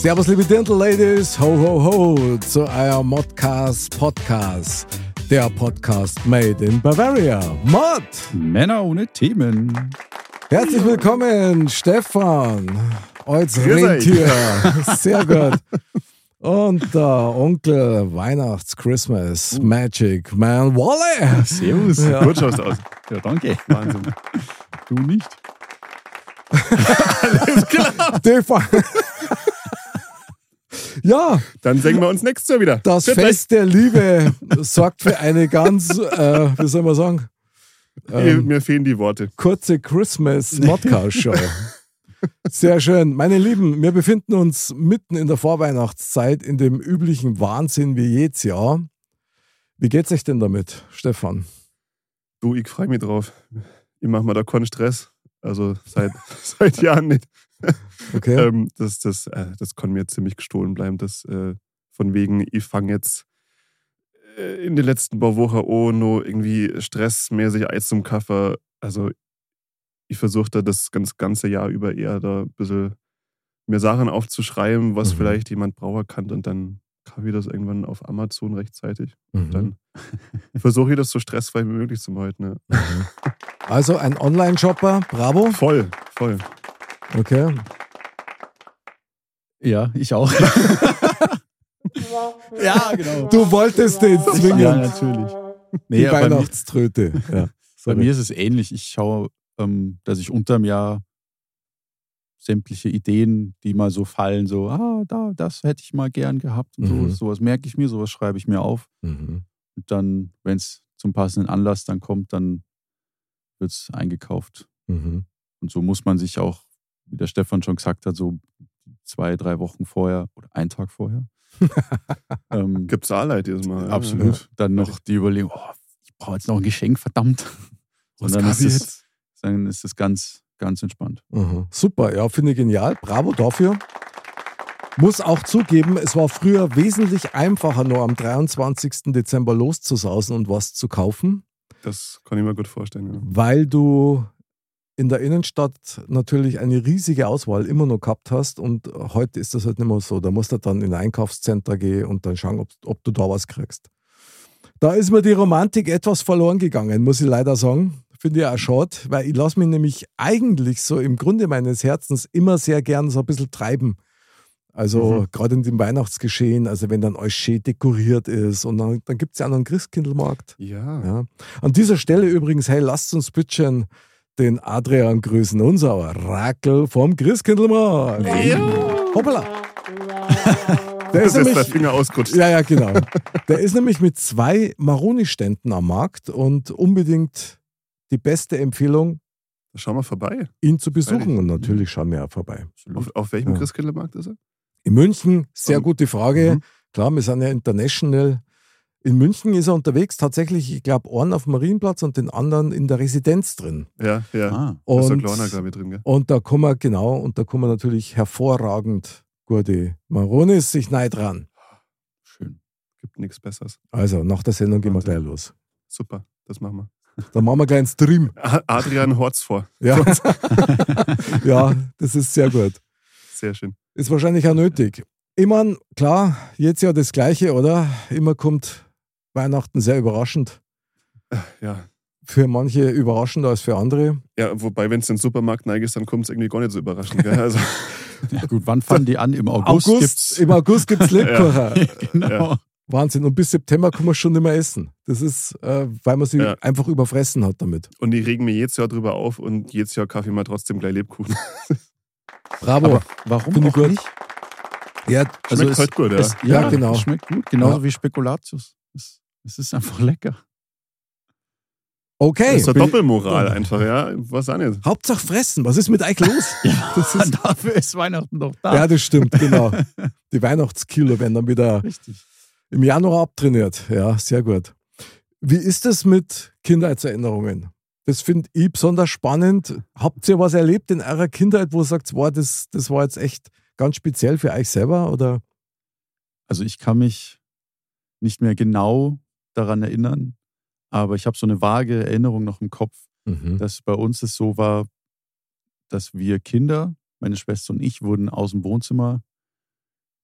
Servus, liebe Dirndl-Ladies, ho, ho, ho, zu eurem Modcast Podcast. Der Podcast made in Bavaria. Mod! Männer ohne Themen. Herzlich willkommen, Stefan, als. Rentier. Sehr gut. Und der Onkel Weihnachts Christmas Magic Man Wally. Servus. Ja. Gut schaust du aus. Ja, danke. Wahnsinn. Du nicht. Die Fa- ja, Dann singen wir uns nächstes Jahr wieder. das Tschüss. Fest der Liebe sorgt für eine ganz, äh, wie soll man sagen, Mir, mir fehlen die Worte. kurze Christmas Modcast Show. Sehr schön. Meine Lieben, wir befinden uns mitten in der Vorweihnachtszeit in dem üblichen Wahnsinn wie jedes Jahr. Wie geht's euch denn damit, Stefan? Du, ich freue mich drauf. Ich mache mir da keinen Stress. Also seit, seit Jahren nicht. Okay. Ähm, das, das, äh, das kann mir ziemlich gestohlen bleiben. Das, äh, von wegen, ich fange jetzt äh, in den letzten paar Wochen oh no irgendwie stressmäßig Eis zum Kaffee. Also ich versuche da das ganz, ganze Jahr über eher da ein bisschen mir Sachen aufzuschreiben, was Mhm. vielleicht jemand brauchen kann und dann kaufe ich das irgendwann auf Amazon rechtzeitig. Mhm. Dann versuche ich das so stressfrei wie möglich zu halten. Ja. Also ein Online-Shopper, bravo. Voll, voll. Okay. Ja, ich auch. ja, genau. Du wolltest den zwingen. Ja, natürlich. Die Nee, ja, bei, mir, Weihnachtströte. Ja. bei mir ist es ähnlich. Ich schaue, ähm, dass ich unterm Jahr sämtliche Ideen, die mal so fallen, so, ah, da, das hätte ich mal gern gehabt und Mhm. so. Sowas merke ich mir, sowas schreibe ich mir auf. Mhm. Und dann, wenn es zum passenden Anlass dann kommt, dann wird es eingekauft. Mhm. Und so muss man sich auch, wie der Stefan schon gesagt hat, so zwei, drei Wochen vorher oder einen Tag vorher. ähm, Gibt's auch Leid jedes Mal. ja. absolut. Dann noch die Überlegung, oh, ich brauche jetzt noch ein Geschenk, verdammt. Was Und dann kann ist, es, jetzt? dann ist es ganz, ganz entspannt. Mhm. Super, ja, finde ich genial. Bravo dafür. Muss auch zugeben, es war früher wesentlich einfacher, nur am 23. Dezember loszusausen und was zu kaufen, Das kann ich mir gut vorstellen. Ja. weil du in der Innenstadt natürlich eine riesige Auswahl immer noch gehabt hast und heute ist das halt nicht mehr so. Da musst du dann in ein Einkaufscenter gehen und dann schauen, ob, ob du da was kriegst. Da ist mir die Romantik etwas verloren gegangen, muss ich leider sagen. Finde ich auch schade, weil ich lasse mich nämlich eigentlich so im Grunde meines Herzens immer sehr gern so ein bisschen treiben. Also Mhm. gerade in dem Weihnachtsgeschehen, also wenn dann alles schön dekoriert ist und dann, dann gibt es ja auch noch einen Christkindlmarkt. Ja. Ja. An dieser Stelle übrigens, hey, lasst uns bitte den Adrian grüßen, unser Orakel vom Christkindlmarkt. Hoppala. Der Das ist ist der nämlich, Finger ausgerutscht. ja, ja, genau. Der ist nämlich mit zwei Maroni-Ständen am Markt und unbedingt die beste Empfehlung, schauen wir vorbei. ihn zu besuchen. Freilich. Und natürlich schauen wir auch vorbei. Auf, auf welchem Ja. Christkindlmarkt ist er? In München, sehr Um, gute Frage. mhm. Klar, wir sind ja international. In München ist er unterwegs, tatsächlich, ich glaube, einen auf dem Marienplatz und den anderen in der Residenz drin. Ja, ja. Ah, Da ist Und, Kleiner, glaube ich, drin. Gell? und da kann man, genau, und da kann man natürlich hervorragend gute Maronis sich neid dran. schön. Gibt nichts Besseres. Also, nach der Sendung gehen wir gleich los. Super, das machen wir. Dann machen wir gleich einen Stream. Adrian Horz vor. Ja. ja, das ist sehr gut. Sehr schön. Ist wahrscheinlich auch nötig. Ich meine, klar, jetzt ja das Gleiche, oder? Immer kommt Weihnachten sehr überraschend. Ja. Für manche überraschender als für andere. Ja, wobei, wenn es in den Supermarkt neigest, dann kommt es irgendwie gar nicht so überraschend. Gell? Also, Ja, gut, wann fangen die an? Im August, August, gibt's. Im August gibt es Lebkuchen. genau. Ja. Wahnsinn. Und bis September kann man schon nicht mehr essen. Das ist, äh, weil man sich Ja. einfach überfressen hat damit. und die regen mir jedes Jahr drüber auf und jedes Jahr kaufe ich mal trotzdem gleich Lebkuchen. Bravo. Aber warum Finde auch gut. nicht? Ja, Also Schmeckt halt gut, ja. Es, Ja, ja, genau. Es schmeckt gut, genauso Ja. wie Spekulatius. Es, ist einfach lecker. okay. Das ist doch Bin- Doppelmoral einfach, ja. Was auch nicht. Hauptsache fressen. Was ist mit euch los? Das ist, Dafür ist Weihnachten doch da. ja, das stimmt, genau. Die Weihnachtskilo werden dann wieder Richtig. im Januar abtrainiert. Ja, sehr gut. Wie ist es mit Kindheitserinnerungen? Das finde ich besonders spannend. Habt ihr was erlebt in eurer Kindheit, wo ihr sagt, wow, das, das war jetzt echt ganz speziell für euch selber? Oder? Also ich kann mich nicht mehr genau daran erinnern, aber ich habe so eine vage Erinnerung noch im Kopf, Mhm. dass bei uns es so war, dass wir Kinder, meine Schwester und ich, wurden aus dem Wohnzimmer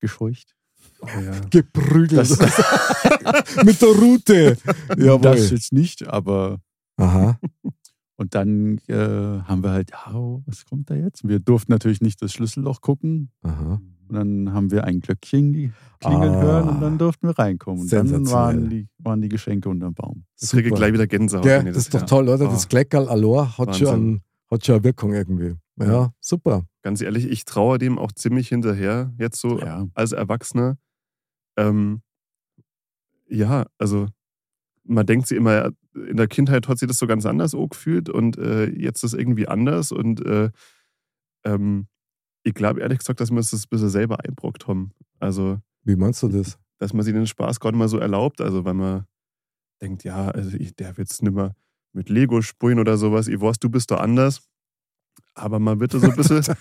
gescheucht. Oh, ja. Geprügelt. Das, mit der Rute. Jawohl. das jetzt nicht, aber Aha. und dann äh, haben wir halt, ja, oh, was kommt da jetzt? Wir durften natürlich nicht das Schlüsselloch gucken. Aha. Und dann haben wir ein Glöckchen klingeln Ah. hören und dann durften wir reinkommen. Und dann waren die, waren die Geschenke unterm Baum. Das kriege ich gleich wieder Gänsehaut. Ja, ich das ist doch toll, oder? Oh. Das Kleckerl Alor hat schon, Wahnsinn. einen- hat schon eine Wirkung irgendwie. Ja, Ja. super. Ganz ehrlich, ich traue dem auch ziemlich hinterher, jetzt so Ja. als Erwachsener. Ähm, ja, also man denkt sich immer, in der Kindheit hat sich das so ganz anders auch gefühlt und äh, jetzt ist es irgendwie anders und äh, ähm, ich glaube ehrlich gesagt, dass wir uns das ein bisschen selber einbrockt haben. Also, Wie meinst du das? dass man sich den Spaß gerade mal so erlaubt, also weil man denkt, ja, also ich darf jetzt nicht mehr mit Lego spielen oder sowas, ich weiß, du bist da anders. Aber man wird da so ein bisschen,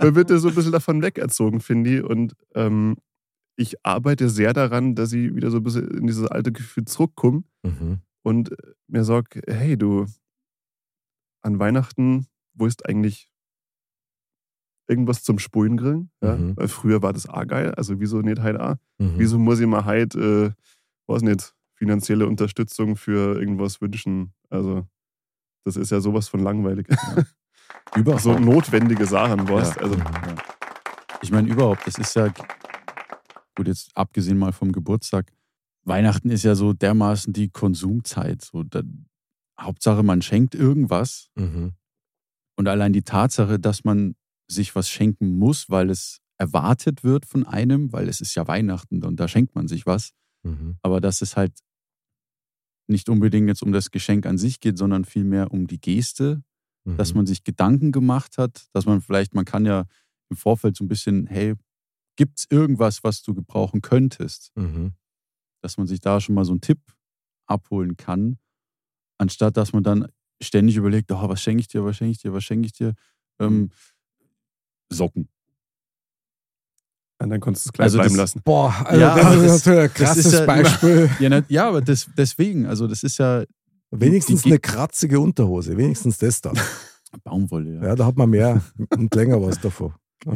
man wird da so ein bisschen davon wegerzogen, finde ich. Und ähm, ich arbeite sehr daran, dass ich wieder so ein bisschen in dieses alte Gefühl zurückkomme Mhm. und mir sage, hey du, an Weihnachten, wo ist eigentlich irgendwas zum Spulen grillen? Ja? Mhm. Weil früher war das auch geil, also wieso nicht halt auch? Mhm. Wieso muss ich mir halt, äh, weiß nicht, finanzielle Unterstützung für irgendwas wünschen? Also das ist ja sowas von langweilig. Überhaupt. so notwendige Sachen, weißt Ja. also Ja. Ich meine, überhaupt, das ist ja, gut, jetzt abgesehen mal vom Geburtstag, Weihnachten ist ja so dermaßen die Konsumzeit. So, da, Hauptsache, man schenkt irgendwas. Mhm. Und allein die Tatsache, dass man sich was schenken muss, weil es erwartet wird von einem, weil es ist ja Weihnachten und da schenkt man sich was. Mhm. Aber dass es halt nicht unbedingt jetzt um das Geschenk an sich geht, sondern vielmehr um die Geste, Mhm. dass man sich Gedanken gemacht hat, dass man vielleicht, man kann ja im Vorfeld so ein bisschen, hey, gibt es irgendwas, was du gebrauchen könntest? Mhm. Dass man sich da schon mal so einen Tipp abholen kann, anstatt dass man dann ständig überlegt, oh, was schenke ich dir, was schenke ich dir, was schenke ich dir? Ähm, Socken. Und dann konntest du es gleich Also bleiben das- lassen. Boah, also Ja, das ist das- natürlich ein krasses ist ja- Beispiel. Ja, na, ja aber das, deswegen, also das ist ja Wenigstens eine kratzige Unterhose, wenigstens das dann. Baumwolle, ja. Ja, da hat man mehr und länger was davon.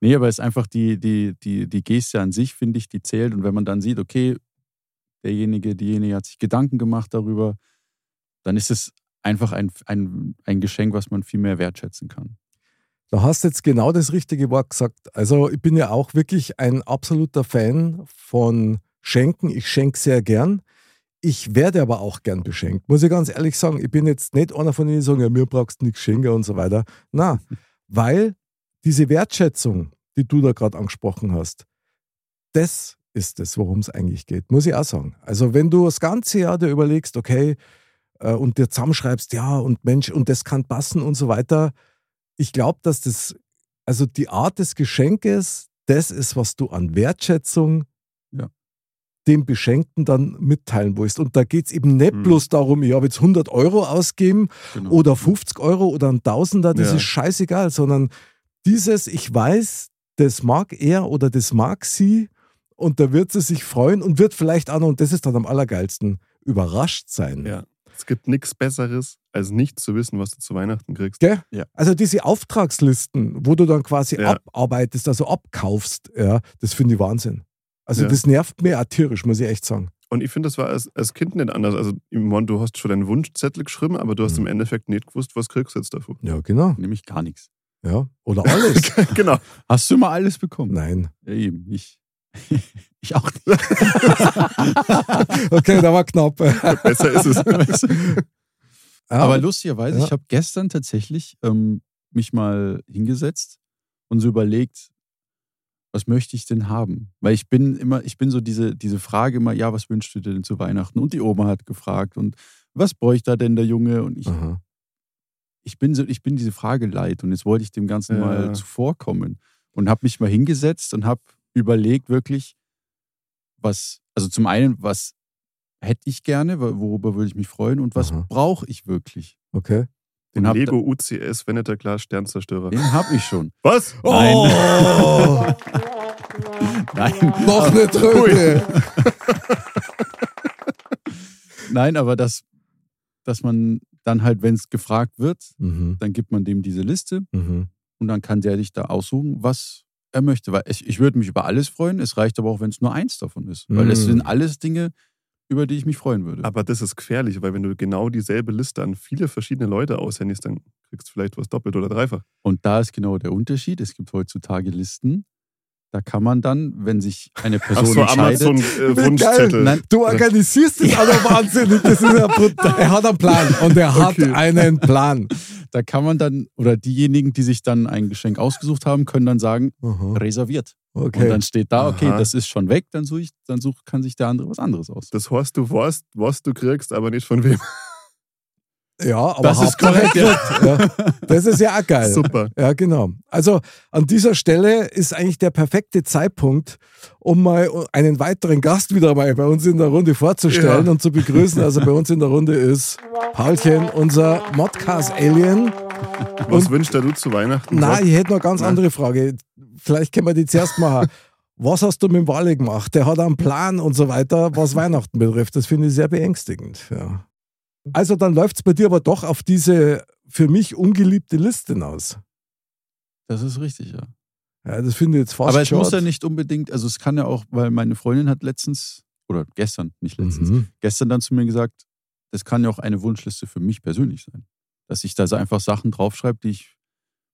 Nee, aber es ist einfach die, die, die, die Geste an sich, finde ich, die zählt. Und wenn man dann sieht, okay, derjenige, diejenige hat sich Gedanken gemacht darüber, dann ist es einfach ein, ein, ein Geschenk, was man viel mehr wertschätzen kann. Da hast du jetzt genau das richtige Wort gesagt. Also ich bin ja auch wirklich ein absoluter Fan von Schenken. Ich schenke sehr gern. Ich werde aber auch gern beschenkt. Muss ich ganz ehrlich sagen, ich bin jetzt nicht einer von denen, die sagen, ja, mir brauchst du nichts schenken und so weiter. Na, weil diese Wertschätzung, die du da gerade angesprochen hast, das ist es, worum es eigentlich geht. Muss ich auch sagen. Also wenn du das ganze Jahr dir überlegst, okay, äh, und dir zusammenschreibst, ja, und Mensch, und das kann passen und so weiter, ich glaube, dass das, also die Art des Geschenkes, das ist, was du an Wertschätzung Ja. dem Beschenkten dann mitteilen willst. Und da geht es eben nicht Mhm. bloß darum, ich habe jetzt 100 Euro ausgeben Genau. oder 50 Euro oder ein Tausender, das Ja. ist scheißegal, sondern dieses, ich weiß, das mag er oder das mag sie und da wird sie sich freuen und wird vielleicht auch noch, und das ist dann am allergeilsten, überrascht sein. Ja. Es gibt nichts Besseres, als nicht zu wissen, was du zu Weihnachten kriegst. Gell? Ja. Also diese Auftragslisten, wo du dann quasi Ja. abarbeitest, also abkaufst, ja, das finde ich Wahnsinn. Also Ja. das nervt mir auch tierisch, muss ich echt sagen. Und ich finde, das war als, als Kind nicht anders. Also, im Moment, du hast schon deinen Wunschzettel geschrieben, aber du hast Mhm. im Endeffekt nicht gewusst, was kriegst du jetzt davon. Ja, genau. Nämlich gar nichts. Ja. Oder alles. genau. Hast du mal alles bekommen? Nein. Ja, eben, ich. ich auch nicht. Okay, da war knapp. Besser ist es. Aber lustigerweise, Ja. ich habe gestern tatsächlich ähm, mich mal hingesetzt und so überlegt, was möchte ich denn haben? Weil ich bin immer, ich bin so diese, diese Frage immer, ja, was wünschst du dir denn zu Weihnachten? Und die Oma hat gefragt und was bräuchte da denn der Junge? Und ich, Aha. ich bin so, ich bin diese Frage leid und jetzt wollte ich dem Ganzen Ja. mal zuvorkommen und habe mich mal hingesetzt und habe überlegt wirklich, was, also zum einen, was hätte ich gerne, wo- worüber würde ich mich freuen und was brauche ich wirklich? Okay. Den hab- Lego UCS Veneter Glas Sternzerstörer. Den habe ich schon. Was? Oh, Nein, noch eine Tröte. nein, aber das, dass man dann halt, wenn es gefragt wird, Mhm. dann gibt man dem diese Liste Mhm. und dann kann der dich da aussuchen, was er möchte. Weil ich, ich würde mich über alles freuen. Es reicht aber auch, wenn es nur eins davon ist. Weil es Mm. sind alles Dinge, über die ich mich freuen würde. Aber das ist gefährlich, weil wenn du genau dieselbe Liste an viele verschiedene Leute aushändigst, dann kriegst du vielleicht was doppelt oder dreifach. Und da ist genau der Unterschied. Es gibt heutzutage Listen. Da kann man dann, wenn sich eine Person Ach so, entscheidet, Amazon äh, Wunschzettel. Nein, Du organisierst das auch wahnsinnig. Das ist ja brutal. Er hat einen Plan und er hat Okay. einen Plan. Da kann man dann, oder diejenigen, die sich dann ein Geschenk ausgesucht haben, können dann sagen, Aha. reserviert. Und Okay. dann steht da, okay, Aha. das ist schon weg, dann, such ich, dann such, kann sich der andere was anderes aus. Das heißt, du weißt, was du kriegst, aber nicht von wem. Ja, aber Das ist korrekt, ja. ja. Das ist ja auch geil. Super. Ja, genau. Also an dieser Stelle ist eigentlich der perfekte Zeitpunkt, um mal einen weiteren Gast wieder mal bei uns in der Runde vorzustellen Ja. und zu begrüßen. Also bei uns in der Runde ist Paulchen, unser Modcast-Alien. Was Und- wünschst du zu Weihnachten? Nein, ich hätte noch eine ganz Na. andere Frage. Vielleicht können wir die zuerst machen. Was hast du mit dem Wally gemacht? Der hat einen Plan und so weiter, was Weihnachten betrifft. Das finde ich sehr beängstigend. Ja. Also dann läuft es bei dir aber doch auf diese für mich ungeliebte Liste hinaus. Das ist richtig, ja. Ja, das finde ich jetzt fast Aber es muss ja nicht unbedingt, also es kann ja auch, weil meine Freundin hat letztens, oder gestern, nicht letztens, Mhm. gestern dann zu mir gesagt, das kann ja auch eine Wunschliste für mich persönlich sein. Dass ich da so einfach Sachen draufschreibe, die ich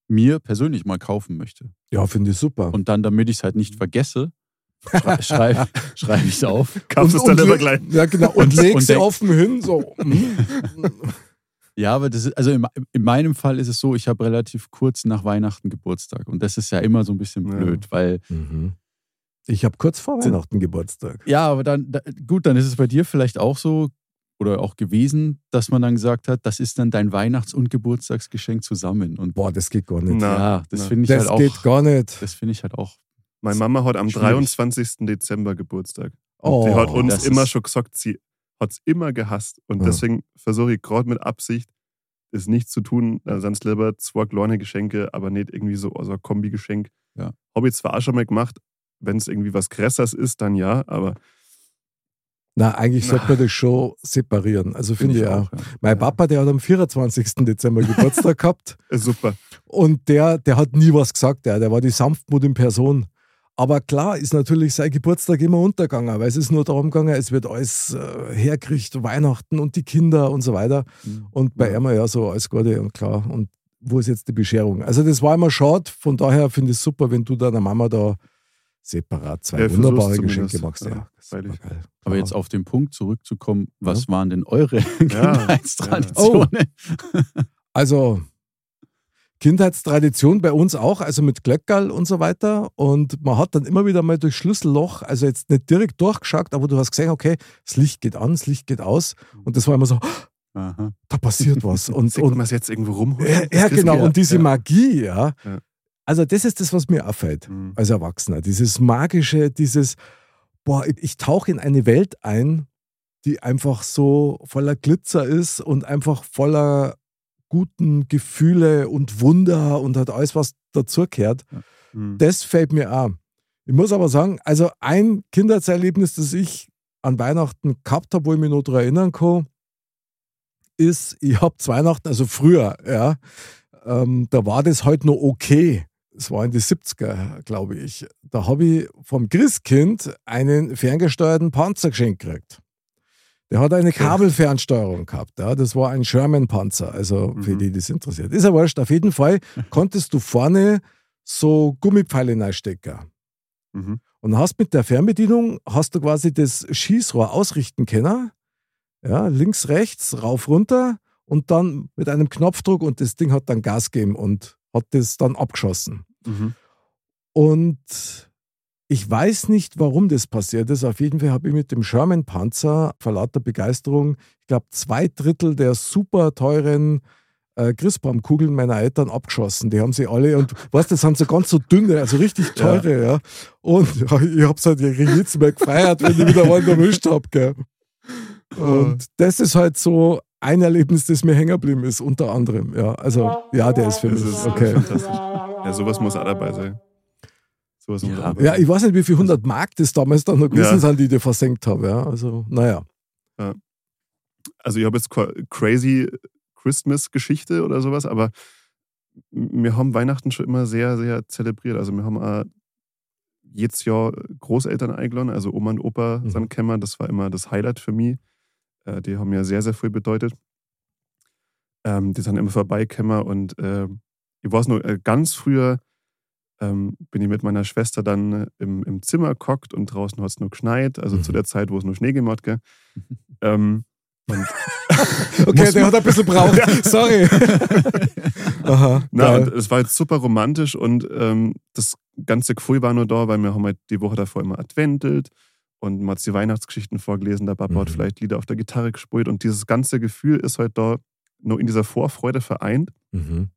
mir persönlich mal kaufen möchte. Ja, finde ich super. Und dann, damit ich es halt nicht vergesse, schrei- schreibe schreib ich es auf. Kaufst es dann und immer le- gleich. Ja, genau. Und, Und- legst sie offen hin, so. Ja, aber das ist, also in, in meinem Fall ist es so, ich habe relativ kurz nach Weihnachten Geburtstag. Und das ist ja immer so ein bisschen Ja. blöd, weil, Mhm. Ich habe kurz vor Weihnachten Geburtstag. ja, aber dann, da, gut, dann ist es bei dir vielleicht auch so oder auch gewesen, dass man dann gesagt hat, das ist dann dein Weihnachts- und Geburtstagsgeschenk zusammen. Und Boah, das geht gar nicht. Na. ja, das finde ich das halt auch. geht gar nicht. Das finde ich halt auch. Meine Mama hat am Schwierig. 23. Dezember Geburtstag. Oh, die hat uns immer schon gesagt, sie hat es immer gehasst. Und Ja. deswegen versuche ich gerade mit Absicht, es nicht zu tun. Also sonst lieber zwei kleine Geschenke, aber nicht irgendwie so also ein Kombi-Geschenk. Ja. Habe ich zwar auch schon mal gemacht, wenn es irgendwie was Größeres ist, dann ja, aber Na, eigentlich sollte man das schon separieren. Also finde ich auch. ja. Mein Papa, der hat am 24. Dezember Geburtstag gehabt äh, super. und der, der hat nie was gesagt. Der, der war die Sanftmut in Person. Aber klar ist natürlich sein Geburtstag immer untergegangen, weil es ist nur darum gegangen, es wird alles äh, hergerichtet, Weihnachten und die Kinder und so weiter. Mhm. Und bei Ja. ihm ja so alles Gute und klar. Und wo ist jetzt die Bescherung? Also das war immer schade. Von daher finde ich es super, wenn du deiner Mama da separat zwei Ja, wunderbare. Geschenke machst. Ja, Ja. Aber jetzt auf den Punkt zurückzukommen, was waren denn eure Ja, Kindheitstraditionen? Also Kindheitstradition bei uns auch, also mit Glöckerl und so weiter. Und man hat dann immer wieder mal durch Schlüsselloch, also jetzt nicht direkt durchgeschaut, aber du hast gesehen, okay, das Licht geht an, das Licht geht aus. Und das war immer so, Aha. da passiert was. Und, Sieht man und es jetzt irgendwo rumholen? ja, ja, genau. Und diese Ja. Magie, ja. Ja. Also das ist das, was mir auffällt Mhm. als Erwachsener. Dieses magische, dieses, boah, ich tauche in eine Welt ein, die einfach so voller Glitzer ist und einfach voller guten Gefühle und Wunder und hat alles, was dazugehört. Mhm. Das fällt mir an. Ich muss aber sagen, also ein Kindheitserlebnis, das ich an Weihnachten gehabt habe, wo ich mich noch daran erinnern kann, ist, ich habe zu Weihnachten, also früher, ja, ähm, da war das halt noch okay. Es war in die 70er, glaube ich. Da habe ich vom Christkind einen ferngesteuerten Panzer geschenkt gekriegt. Der hat eine Kabelfernsteuerung gehabt. Ja. Das war ein Sherman-Panzer. Also für Mhm. die, die es interessiert. Ist ja wurscht. Auf jeden Fall konntest du vorne so Gummipfeile reinstecken. Mhm. Und hast mit der Fernbedienung hast du quasi das Schießrohr ausrichten können. Ja, links, rechts, rauf, runter und dann mit einem Knopfdruck und das Ding hat dann Gas gegeben und hat das dann abgeschossen. Mhm. Und Ich weiß nicht, warum das passiert ist. Auf jeden Fall habe ich mit dem Sherman-Panzer vor lauter Begeisterung, ich glaube, zwei Drittel der super teuren äh, Christbaumkugeln meiner Eltern abgeschossen. Die haben sie alle, und weißt das sind so ganz so dünne, also richtig teure, ja. Und ja, ich habe es halt jedes Mal gefeiert, wenn ich wieder einen erwischt habe. Und das ist halt so ein Erlebnis, das mir hängen geblieben ist, unter anderem. Ja, also, ja, der ist für mich. okay. fantastisch. Ja, sowas muss auch dabei sein. Sowas Ja. Ja, ich weiß nicht, wie viel 100 Mark das damals dann noch gewesen Ja. sind, die ich da versenkt habe. Ja, also, naja. Also ich habe jetzt crazy Christmas-Geschichte oder sowas, aber wir haben Weihnachten schon immer sehr, sehr zelebriert. Also wir haben auch jedes Jahr Großeltern eingeladen, also Oma und Opa Mhm. sind gekommen. Das war immer das Highlight für mich. Äh, Die haben mir sehr, sehr viel bedeutet. Ähm, Die sind immer vorbeigekommen und äh, ich weiß äh, ganz früher ähm, bin ich mit meiner Schwester dann äh, im, im Zimmer gehockt und draußen hat es nur geschneit, also Mhm. zu der Zeit, wo es nur Schnee gemacht gell? ähm, und Okay, der hat ein bisschen braucht. Sorry. Aha. Na, und es war jetzt super romantisch und ähm, das ganze Gefühl war nur da, weil wir haben halt die Woche davor immer adventelt und man hat die Weihnachtsgeschichten vorgelesen, der Papa hat Mhm. vielleicht Lieder auf der Gitarre gespielt und dieses ganze Gefühl ist halt da nur in dieser Vorfreude vereint Mhm.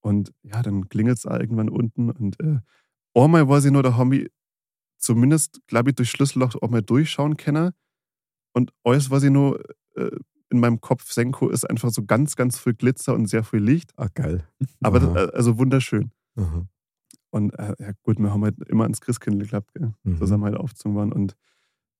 Und ja, dann klingelt es irgendwann unten und äh, einmal war sie nur, haben wir zumindest, glaube ich, durch Schlüsselloch auch mal durchschauen können und alles, was ich nur äh, in meinem Kopf senko, ist einfach so ganz, ganz viel Glitzer und sehr viel Licht, Ah, geil. aber das, also wunderschön. Aha. Und äh, ja gut, wir haben halt immer ans Christkind geklappt, gell? Mhm. zusammen halt aufgezogen waren. Und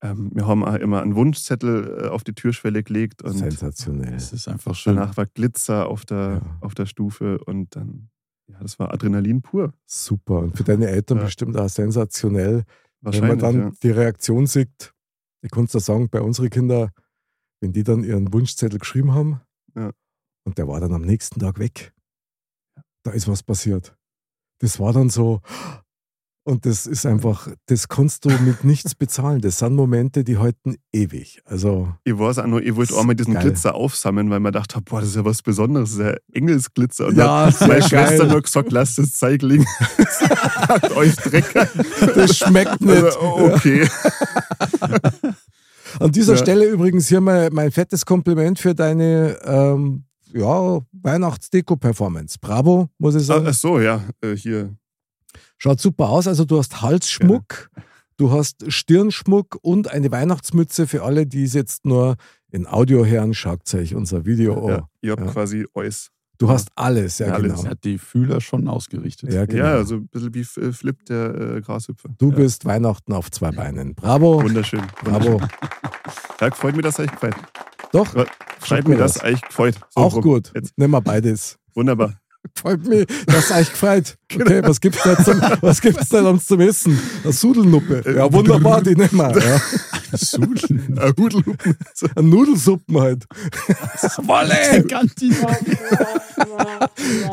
wir haben auch immer einen Wunschzettel äh, auf die Türschwelle gelegt und Sensationell. Das ist einfach schön. danach war Glitzer auf der, Ja. auf der Stufe und dann, ja, das war Adrenalin pur. Super. Und für deine Eltern Ja. bestimmt auch sensationell. Wenn man dann ja. die Reaktion sieht, ich kann es sagen, bei unseren Kindern, wenn die dann ihren Wunschzettel geschrieben haben und der war dann am nächsten Tag weg, da ist was passiert. Das war dann so, und das ist einfach, das kannst du mit nichts bezahlen. Das sind Momente, die halten ewig. Also, Ich weiß auch nur, ich wollte auch mal diesen geil. Glitzer aufsammeln, weil man dachte, boah, das ist ja was Besonderes, das ist ja Engelsglitzer. Und Ja, hat meine Schwester geil. nur gesagt, lasst das Zeug liegen. Sagt euch Drecker. das schmeckt nicht. Also, okay. An dieser Ja. Stelle übrigens hier mal mein fettes Kompliment für deine ähm, ja, Weihnachtsdeko-Performance. Bravo, muss ich sagen. Ach so, ja, äh, hier. Schaut super aus. Also du hast Halsschmuck, du hast Stirnschmuck und eine Weihnachtsmütze für alle, die es jetzt nur in Audio hören. Schaut euch unser Video an. Ja, ihr habt Ja. quasi alles. Du hast alles, ja, Ja, alles. genau. Er hat die Fühler schon ausgerichtet. Ja, genau. Ja, also ein bisschen wie äh, Flip, der äh, Grashüpfer. Du ja. bist Weihnachten auf zwei Beinen. Bravo, Wunderschön. bravo. Ja, gefreut mir, dass euch gefällt. Doch, Schreibt mir, dass aus. euch gefällt. So auch rum. gut. Jetzt. Nehmen wir beides. Wunderbar. Freut mich, dass es euch gefreut. Okay, was gibt's da zum, was gibt's denn uns zum Essen? Eine Sudelnuppe. Äh, Ja, wunderbar, die nehmen wir. Ja. Sudeln. Ein Hudelhupen. So. Eine Nudelsuppen halt. Wolle!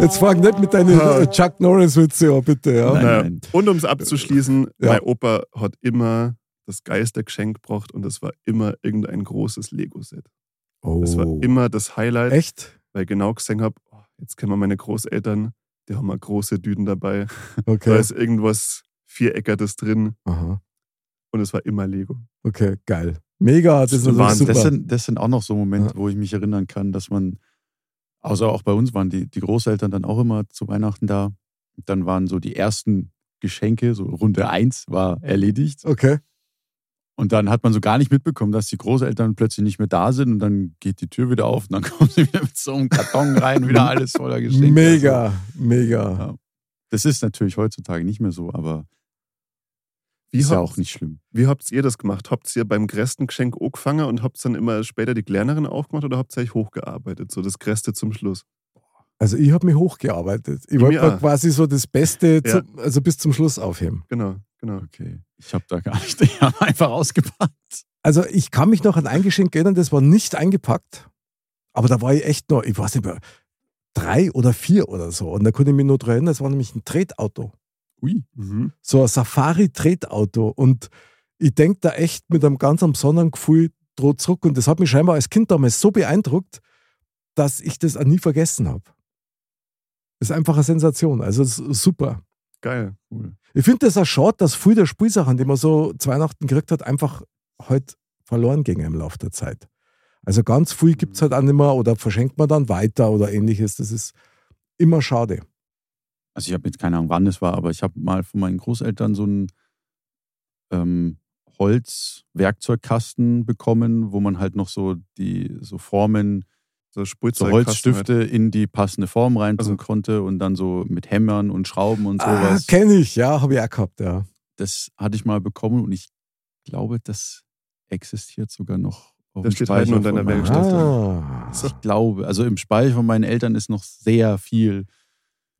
Jetzt fang nicht mit deinen äh, Chuck Norris-Witze an, bitte. Ja. Nein. Naja. Und um es abzuschließen, Ja. mein Opa hat immer das geilste Geschenk gebracht und es war immer irgendein großes Lego-Set. Oh. Das war immer das Highlight, Echt? weil ich genau gesehen habe, oh, jetzt kennen wir meine Großeltern, die haben mal große Düden dabei. Da Okay. ist irgendwas Viereckertes drin Aha. und es war immer Lego. Okay, geil. Mega, das ist natürlich Wahnsinn. super. Das sind, das sind auch noch so Momente, Ja. wo ich mich erinnern kann, dass man, außer auch bei uns waren die, die Großeltern dann auch immer zu Weihnachten da. Dann waren so die ersten Geschenke, so Runde eins war erledigt. okay. Und dann hat man so gar nicht mitbekommen, dass die Großeltern plötzlich nicht mehr da sind und dann geht die Tür wieder auf und dann kommen sie wieder mit so einem Karton rein, wieder alles voller Geschenke. Also, Mega, mega. Ja. das ist natürlich heutzutage nicht mehr so, aber Wie ist ja habt- auch nicht schlimm. Wie habt ihr das gemacht? Habt ihr beim größten Geschenk auch gefangen und habt dann immer später die kleineren aufgemacht oder habt ihr euch hochgearbeitet? So das Größte zum Schluss. Also ich habe mich hochgearbeitet. Ich Ich wollte quasi so das Beste Ja. zum, also bis zum Schluss aufheben. Genau, genau. Okay. Ich habe da gar nicht, ich habe einfach ausgepackt. Also ich kann mich noch an ein Geschenk erinnern, das war nicht eingepackt. Aber da war ich echt noch, ich weiß nicht mehr, drei oder vier oder so. Und da konnte ich mich nur dran erinnern, das war nämlich ein Tretauto. Ui. Mhm. So ein Safari-Tretauto. Und ich denke da echt mit einem ganz besonderen Gefühl dran zurück. Und das hat mich scheinbar als Kind damals so beeindruckt, dass ich das auch nie vergessen habe. Das ist einfach eine Sensation. Also super. Geil. Cool. Ich finde das auch schade, dass viele der Spielsachen, die man so zu Weihnachten gekriegt hat, einfach halt verloren gingen im Laufe der Zeit. Also ganz viel gibt es halt auch nicht mehr oder verschenkt man dann weiter oder ähnliches. Das ist immer schade. Also ich habe jetzt keine Ahnung, wann es war, aber ich habe mal von meinen Großeltern so einen ähm, Holzwerkzeugkasten bekommen, wo man halt noch so die so Formen, So so. Holzstifte in die passende Form reintun Also- konnte und dann so mit Hämmern und Schrauben und Ah, sowas. kenne ich, ja, habe ich auch gehabt, ja. das hatte ich mal bekommen und ich glaube, das existiert sogar noch. Auf Das dem steht halt nur in deiner Werkstatt. Ah. Ich glaube, also im Speicher von meinen Eltern ist noch sehr viel.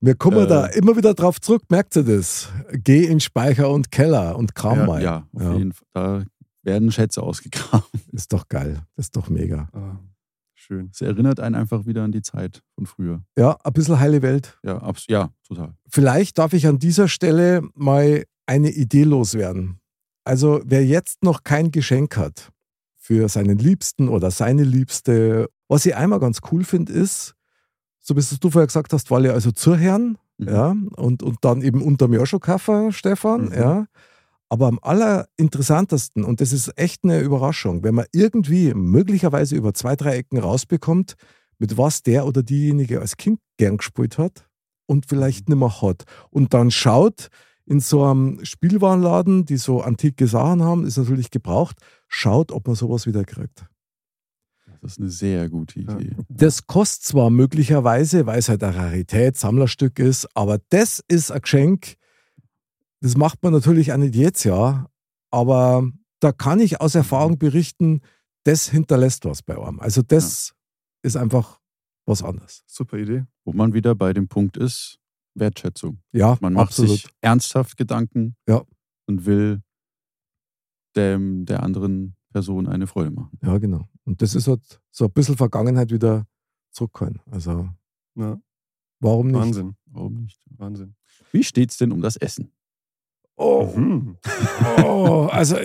Wir kommen Äh. da immer wieder drauf zurück, merkt ihr das? Geh in Speicher und Keller und kram Ja, mal. Ja, auf Ja. jeden Fall. Da werden Schätze ausgegraben. Ist doch geil. Das ist doch mega. Ah, schön. Es erinnert einen einfach wieder an die Zeit von früher. Ja, ein bisschen heile Welt. Ja, abs ja total. Vielleicht darf ich an dieser Stelle mal eine Idee loswerden. Also, wer jetzt noch kein Geschenk hat für seinen Liebsten oder seine Liebste, was ich einmal ganz cool finde, ist, so wie es du vorher gesagt hast, weil ja also zur Herren, Mhm. ja, und, und dann eben unter mir schon Kaffer, Stefan, Mhm. ja. Aber am allerinteressantesten, und das ist echt eine Überraschung, wenn man irgendwie möglicherweise über zwei, drei Ecken rausbekommt, mit was der oder diejenige als Kind gern gespielt hat und vielleicht nicht mehr hat. Und dann schaut in so einem Spielwarenladen, die so antike Sachen haben, ist natürlich gebraucht, schaut, ob man sowas wieder kriegt. Das ist eine sehr gute. Idee. Das kostet zwar möglicherweise, weil es halt eine Rarität, Sammlerstück ist, aber das ist ein Geschenk, das macht man natürlich auch nicht jedes Jahr, aber da kann ich aus Erfahrung berichten, das hinterlässt was bei einem. Also das ist einfach was anderes. Super Idee. Wo man wieder bei dem Punkt ist, Wertschätzung. Ja, Man macht absolut. sich ernsthaft Gedanken Ja. und will dem, der anderen Person eine Freude machen. Ja, genau. Und das ist halt so ein bisschen Vergangenheit wieder zurückholen. Also Ja, warum nicht? Wahnsinn. Warum nicht? Wahnsinn. Wie steht's denn um das Essen? Oh, Mhm. oh, also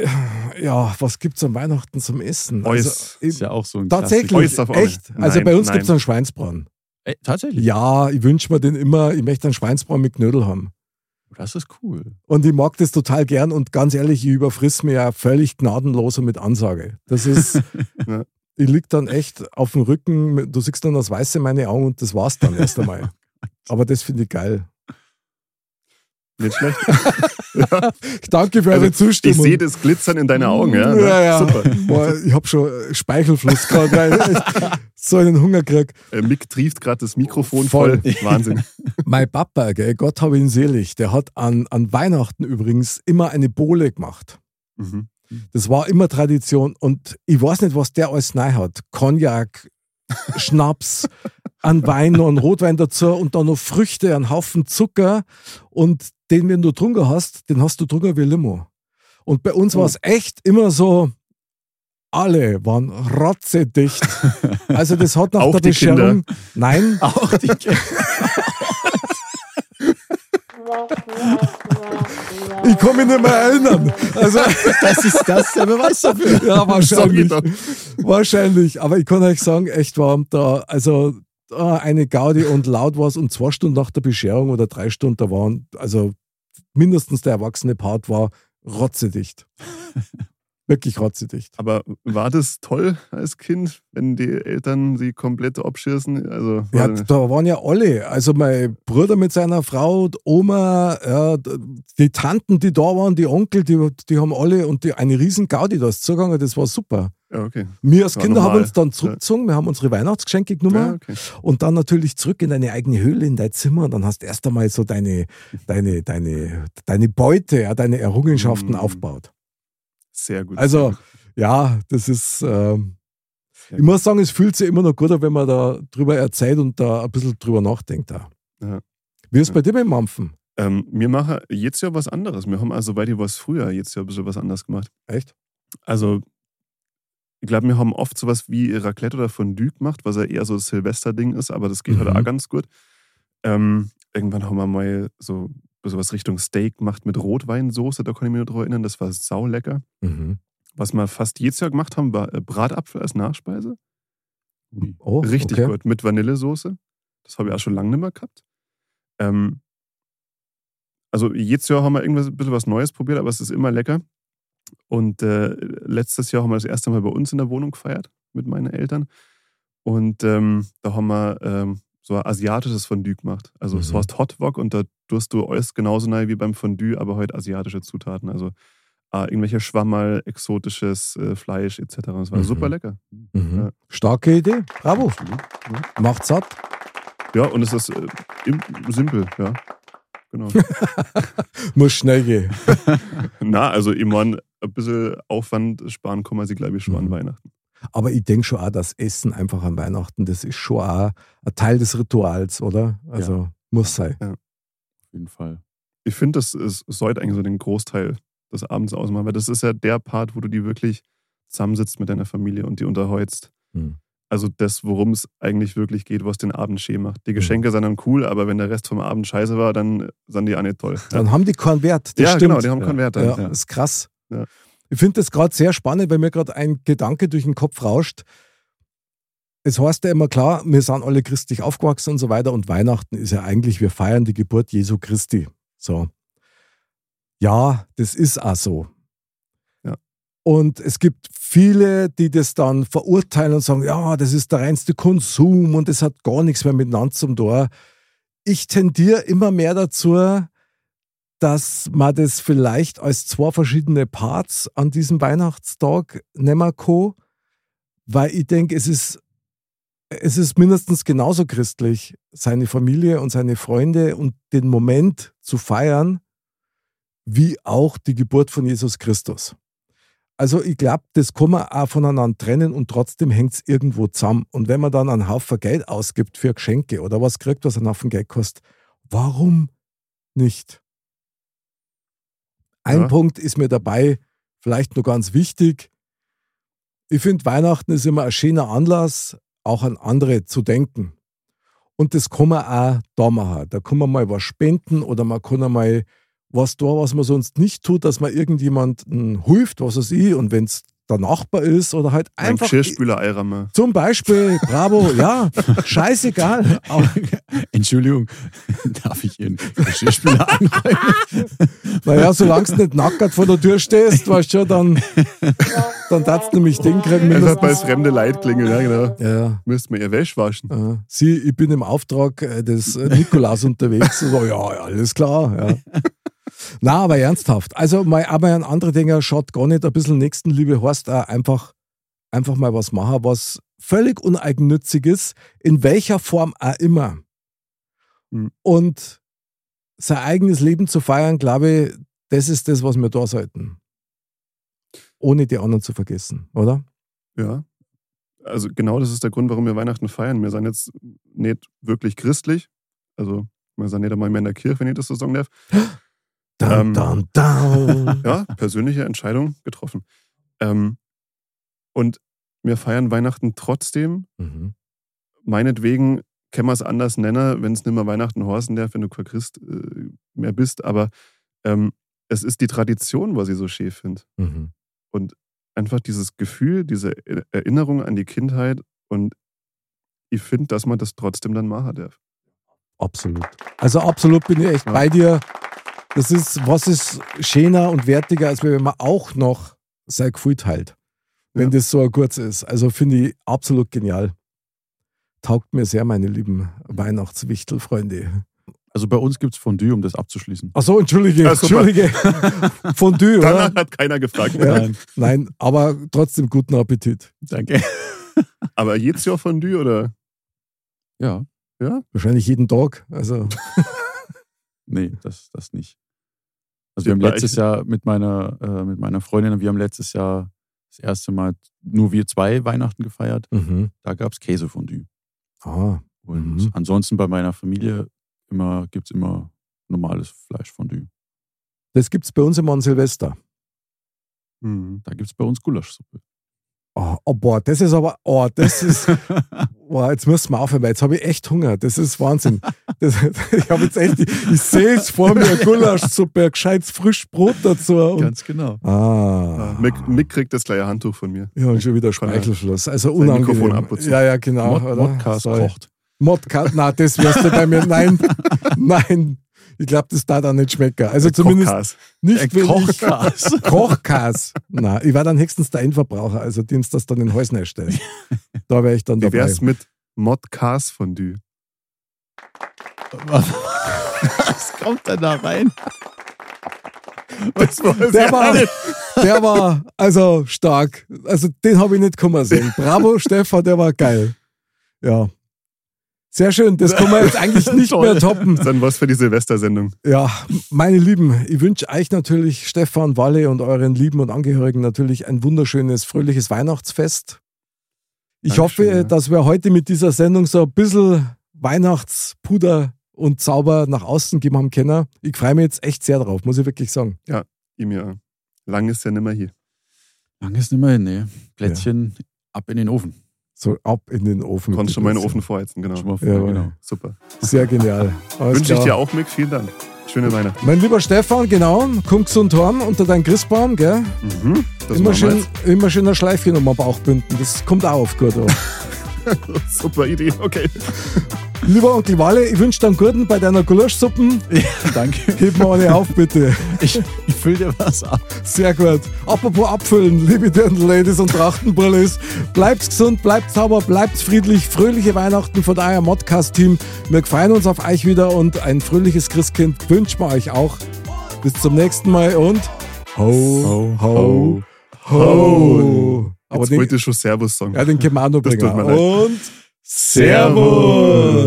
ja, was gibt's an Weihnachten zum Essen? Also, Eus. Ist ja auch so ein Tatsächlich, echt. Also Nein, bei uns nein. gibt's einen Schweinsbraten. Ey, tatsächlich? Ja, ich wünsche mir den immer, ich möchte einen Schweinsbraten mit Knödel haben. Das ist cool. Und ich mag das total gern und ganz ehrlich, ich überfriss mir ja völlig gnadenlos und mit Ansage. Das ist, ich lieg dann echt auf dem Rücken, du siehst dann das Weiße in meine Augen und das war's dann erst einmal. Aber das finde ich geil. Nicht schlecht. Danke für Also, eure ich Zustimmung. sehe das Glitzern in deinen Augen, ja. ne? ja, ja. Super. Boah, ich habe schon Speichelfluss gerade, weil ich so einen Hunger krieg. Äh, Mick trieft gerade das Mikrofon Voll. voll. Wahnsinn. Mein Papa, gell, Gott habe ihn selig, der hat an, an Weihnachten übrigens immer eine Bohle gemacht. Mhm. Das war immer Tradition und ich weiß nicht, was der alles neu hat. Cognac, Schnaps, an Wein noch einen Rotwein dazu und dann noch Früchte, einen Haufen Zucker und den, wenn du drunter hast, den hast du drunter wie Limo. Und bei uns war es echt immer so, alle waren rotzedicht. Also das hat nach Auch der die Kinder? Bescherung, nein, Auch die ich kann mich nicht mehr erinnern. Also Das ist das der Beweis dafür. Ja, wahrscheinlich. Wahrscheinlich. Aber ich kann euch sagen, echt warm da. Also da eine Gaudi und laut war es und zwei Stunden nach der Bescherung oder drei Stunden, da waren, also mindestens der erwachsene Part war rotzedicht. Wirklich rotzedicht. Aber war das toll als Kind, wenn die Eltern sie komplett abschießen? Also, Ja, da waren ja alle. Also mein Bruder mit seiner Frau, die Oma, ja, die Tanten, die da waren, die Onkel, die, die haben alle und die, eine riesen Gaudi da ist zugegangen, das war super. ja okay. Wir als Kinder haben normal. uns dann zurückgezogen, wir haben unsere Weihnachtsgeschenke genommen. Ja, okay. Und dann natürlich zurück in deine eigene Höhle, in dein Zimmer. Und dann hast du erst einmal so deine, deine, deine, deine Beute, ja, deine Errungenschaften Mm. aufgebaut. Sehr gut. Also, ja, das ist, ähm, ich muss sagen, es fühlt sich immer noch gut an, wenn man da drüber erzählt und da ein bisschen drüber nachdenkt. Auch. Ja. Wie ist es Ja. bei dir dem Mampfen? Ähm, wir machen jetzt ja was anderes. Wir haben also, weil die was früher jetzt ja ein bisschen was anderes gemacht. Echt? Also, ich glaube, wir haben oft sowas wie Raclette oder Fondue gemacht, was ja eher so ein Silvester-Ding ist, aber das geht Mhm. halt auch ganz gut. Ähm, irgendwann haben wir mal so sowas Richtung Steak gemacht mit Rotweinsoße, da kann ich mich noch dran erinnern, das war saulecker. Mhm. Was wir fast jedes Jahr gemacht haben, war äh, Bratapfel als Nachspeise. Oh, Richtig okay. gut, mit Vanillesoße. Das habe ich auch schon lange nicht mehr gehabt. Ähm, also jedes Jahr haben wir irgendwas, ein bisschen was Neues probiert, aber es ist immer lecker. Und äh, letztes Jahr haben wir das erste Mal bei uns in der Wohnung gefeiert mit meinen Eltern. Und ähm, da haben wir ähm, so ein asiatisches Fondue gemacht. Also es Mhm. heißt Hot Wok und da tust du alles genauso nahe wie beim Fondue, aber heute asiatische Zutaten. Also äh, irgendwelche Schwammerl, exotisches äh, Fleisch etc. Das war Mhm. super lecker. Mhm. Ja. Starke Idee. Bravo. Macht satt. Ja, und es ist äh, im, simpel, ja. Genau. Muss schnell gehen. Na, also ich meine, ein bisschen Aufwand sparen kann man sich, glaube ich, schon an Mhm. Weihnachten. Aber ich denke schon auch, das Essen einfach an Weihnachten, das ist schon auch ein Teil des Rituals, oder? Also muss sein. Auf jeden Fall. Ich finde, das ist, sollte eigentlich so den Großteil des Abends ausmachen, weil das ist ja der Part, wo du die wirklich zusammensitzt mit deiner Familie und die unterhältst. Hm. Also das, worum es eigentlich wirklich geht, was den Abend schön macht. Die Geschenke sind dann cool, aber wenn der Rest vom Abend scheiße war, dann sind die auch nicht toll. Dann haben die keinen Wert. Das ja, stimmt. genau, die haben keinen Wert. Ja, Dann. das ist krass. Ja. Ich finde das gerade sehr spannend, weil mir gerade ein Gedanke durch den Kopf rauscht. Es heißt ja immer klar, wir sind alle christlich aufgewachsen und so weiter und Weihnachten ist ja eigentlich, wir feiern die Geburt Jesu Christi. So. Ja, das ist auch so. Ja. Und es gibt viele, die das dann verurteilen und sagen, ja, das ist der reinste Konsum und das hat gar nichts mehr miteinander zum Tor. Ich tendiere immer mehr dazu, dass man das vielleicht als zwei verschiedene Parts an diesem Weihnachtstag nehmen kann, weil ich denke, es ist, es ist mindestens genauso christlich, seine Familie und seine Freunde und den Moment zu feiern, wie auch die Geburt von Jesus Christus. Also ich glaube, das kann man auch voneinander trennen und trotzdem hängt es irgendwo zusammen. Und wenn man dann einen Haufen Geld ausgibt für Geschenke oder was kriegt, was einen Haufen Geld kostet, warum nicht? Ein Ja. Punkt ist mir dabei vielleicht nur ganz wichtig. Ich finde, Weihnachten ist immer ein schöner Anlass, auch an andere zu denken. Und das kann man auch da machen. Da kann man mal was spenden oder man kann einmal was da, was man sonst nicht tut, dass man irgendjemanden hilft, was weiß ich, und wenn es der Nachbar ist oder halt Ein einfach. Geschirrspüler Eirammer. Zum Beispiel, bravo, ja, scheißegal. Aber, Entschuldigung, darf ich Ihren Geschirrspüler anräumen? Naja, solange du nicht nackert vor der Tür stehst, weißt du schon, dann, dann darfst du nämlich den kriegen. Einfach bei mindestens. fremde Leid klingeln, ja genau. Ja, Müsst mir ihr Wäsch waschen. äh, sie, ich bin im Auftrag äh, des äh, Nikolaus unterwegs. So, ja, ja, alles klar. Ja. Na, aber ernsthaft. Also, mal, aber ein anderer Dinger schaut gar nicht ein bisschen Nächstenliebe, heißt auch einfach, einfach mal was machen, was völlig uneigennützig ist, in welcher Form auch immer. Mhm. Und sein eigenes Leben zu feiern, glaube ich, das ist das, was wir da sollten. Ohne die anderen zu vergessen, oder? Ja. Also genau das ist der Grund, warum wir Weihnachten feiern. Wir sind jetzt nicht wirklich christlich. Also wir sind nicht einmal mehr in der Kirche, wenn ich das so sagen darf. Down, Ähm, down, down. Ja, persönliche Entscheidung getroffen. Ähm, und wir feiern Weihnachten trotzdem. Mhm. Meinetwegen kann man es anders nennen, wenn es nicht mehr Weihnachten horsen darf, wenn du kein Christ äh, mehr bist. Aber ähm, es ist die Tradition, was ich so schön finde. Mhm. einfach dieses Gefühl, diese Erinnerung an die Kindheit und ich finde, dass man das trotzdem dann machen darf. Absolut. Also absolut bin ich echt Ja. bei dir. Das ist, was ist schöner und wertiger, als wenn man auch noch sein Gefühl teilt. Wenn Ja. das so kurz ist. Also finde ich absolut genial. Taugt mir sehr, meine lieben Weihnachtswichtelfreunde. Also bei uns gibt es Fondue, um das abzuschließen. Achso, entschuldige, Ja, super. entschuldige. Fondue, Danach oder? hat keiner gefragt. Ja. Nein, Nein, aber trotzdem guten Appetit. danke. Aber jedes Jahr Fondue oder? Ja, Wahrscheinlich jeden Tag. Also, nee, das, das nicht. Also wir haben letztes Jahr mit meiner, äh, mit meiner Freundin, wir haben letztes Jahr das erste Mal nur wir zwei Weihnachten gefeiert. mhm. Da gab es Käsefondue. ah, Und Mhm. ansonsten bei meiner Familie immer, gibt es immer normales Fleischfondue. das gibt es bei uns immer an Silvester. Mhm. Da gibt es bei uns Gulaschsuppe. Oh, oh, boah, das ist aber, oh, das ist, boah, jetzt müssen wir aufhören, weil jetzt habe ich echt Hunger. Das ist Wahnsinn. Das, ich habe jetzt echt, ich sehe es vor mir, Gulaschsuppe, gescheites Frischbrot dazu. Und, Ganz genau. ah. Mick, Mick kriegt das gleiche Handtuch von mir. Ja, und schon wieder er Speichelschluss. Also unangenehm. Mikrofon abputzen. Ja, ja, genau. Mod? Modcast Sorry. kocht. Modcast, na, das wirst du bei mir, nein, nein. Ich glaube, das da dann nicht schmecken. Also zumindest Kochkas. nicht, Ein Kochkas. Kochkas. Na, ich war dann höchstens der Endverbraucher, also dem das dann in Häusern erstellt. Da wäre ich dann Wie dabei. wär's mit Modcast Fondue? Was kommt denn da rein? Der war, der war also stark. Also den habe ich nicht kommen sehen. Bravo, Stefan, der war geil. Ja. Sehr schön. Das kann man jetzt eigentlich nicht mehr toppen. dann was für die Silvestersendung. Ja, meine Lieben, ich wünsche euch natürlich, Stefan, Walle und euren Lieben und Angehörigen natürlich ein wunderschönes, fröhliches Weihnachtsfest. Ich Dankeschön, hoffe, ja. dass wir heute mit dieser Sendung so ein bisschen Weihnachtspuder und Zauber nach außen geben haben können. Ich freue mich jetzt echt sehr drauf, muss ich wirklich sagen. Ich mir. Lang ist ja nimmer hier. Lang ist nicht mehr hin, nee. Plätzchen ab in den Ofen. So ab in den Ofen. Konntest schon den den Ofen vorheizen, genau. Schon mal vor, Jawohl. genau. Super. Sehr genial. Wünsche ich dir auch, Mick. Vielen Dank. Schöne Weihnachten. Mein lieber Stefan, genau, komm gesund heim unter deinen Christbaum, gell? Mhm. Das Immer schön, immer schön ein Schleifchen um am Bauch binden. Das kommt auch auf gut. an. Super Idee. Okay. Lieber Onkel Walle, ich wünsche dir einen guten bei deiner Gulaschsuppen. Danke. Heb mal eine auf, bitte. Ich, ich fülle dir was ab. Sehr gut. Apropos abfüllen, liebe Dirndl-Ladies und Trachtenbrillis. Bleibt gesund, bleibt sauber, bleibt friedlich. Fröhliche Weihnachten von euer Modcast-Team. Wir freuen uns auf euch wieder und ein fröhliches Christkind wünschen wir euch auch. Bis zum nächsten Mal und ho, ho, ho. ho. Aber Jetzt den, wollte ich schon Servus sagen. ja, den können wir auch noch bringen. tut leid. Und Servus.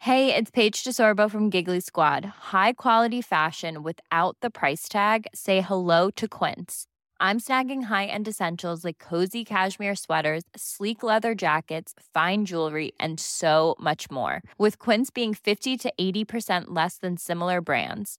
Hey, it's Paige DeSorbo from Giggly Squad. High quality fashion without the price tag. Say hello to Quince. I'm snagging high-end essentials like cozy cashmere sweaters, sleek leather jackets, fine jewelry, and so much more. With Quince being 50 to 80% less than similar brands.